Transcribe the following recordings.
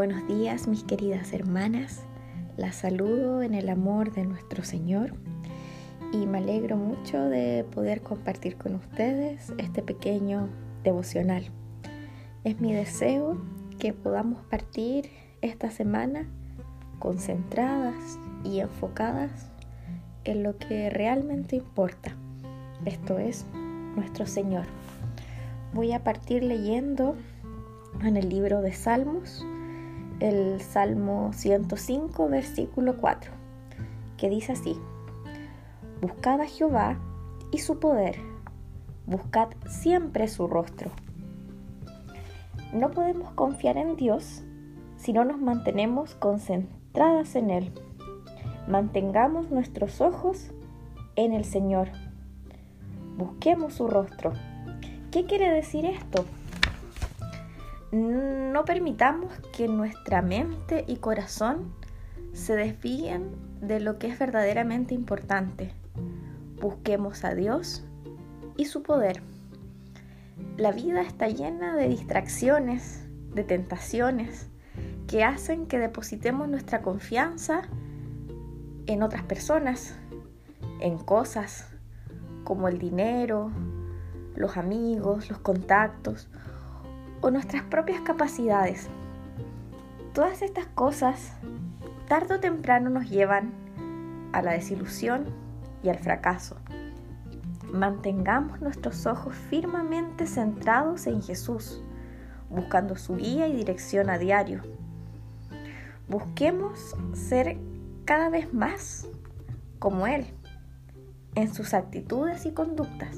Buenos días mis queridas hermanas, las saludo en el amor de nuestro Señor y me alegro mucho de poder compartir con ustedes este pequeño devocional. Es mi deseo que podamos partir esta semana concentradas y enfocadas en lo que realmente importa, esto es nuestro Señor. Voy a partir leyendo en el libro de Salmos, el Salmo 105, versículo 4, que dice así, Buscad a Jehová y su poder, buscad siempre su rostro. No podemos confiar en Dios si no nos mantenemos concentradas en Él. Mantengamos nuestros ojos en el Señor. Busquemos su rostro. ¿Qué quiere decir esto? No permitamos que nuestra mente y corazón se desvíen de lo que es verdaderamente importante. Busquemos a Dios y su poder. La vida está llena de distracciones, de tentaciones, que hacen que depositemos nuestra confianza en otras personas, en cosas como el dinero, los amigos, los contactos o nuestras propias capacidades. Todas estas cosas tarde o temprano nos llevan a la desilusión y al fracaso. Mantengamos nuestros ojos firmemente centrados en Jesús, buscando su guía y dirección a diario. Busquemos ser cada vez más como Él en sus actitudes y conductas.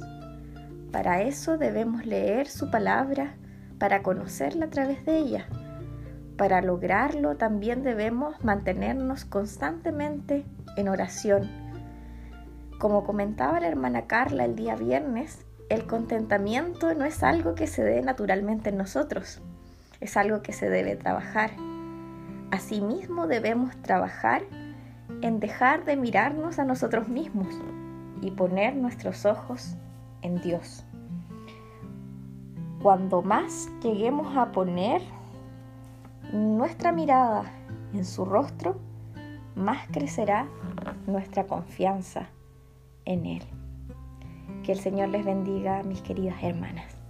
Para eso debemos leer su palabra para conocerla a través de ella. Para lograrlo también debemos mantenernos constantemente en oración. Como comentaba la hermana Carla el día viernes, el contentamiento no es algo que se dé naturalmente en nosotros, es algo que se debe trabajar. Asimismo debemos trabajar en dejar de mirarnos a nosotros mismos y poner nuestros ojos en Dios. Cuando más lleguemos a poner nuestra mirada en su rostro, más crecerá nuestra confianza en Él. Que el Señor les bendiga, mis queridas hermanas.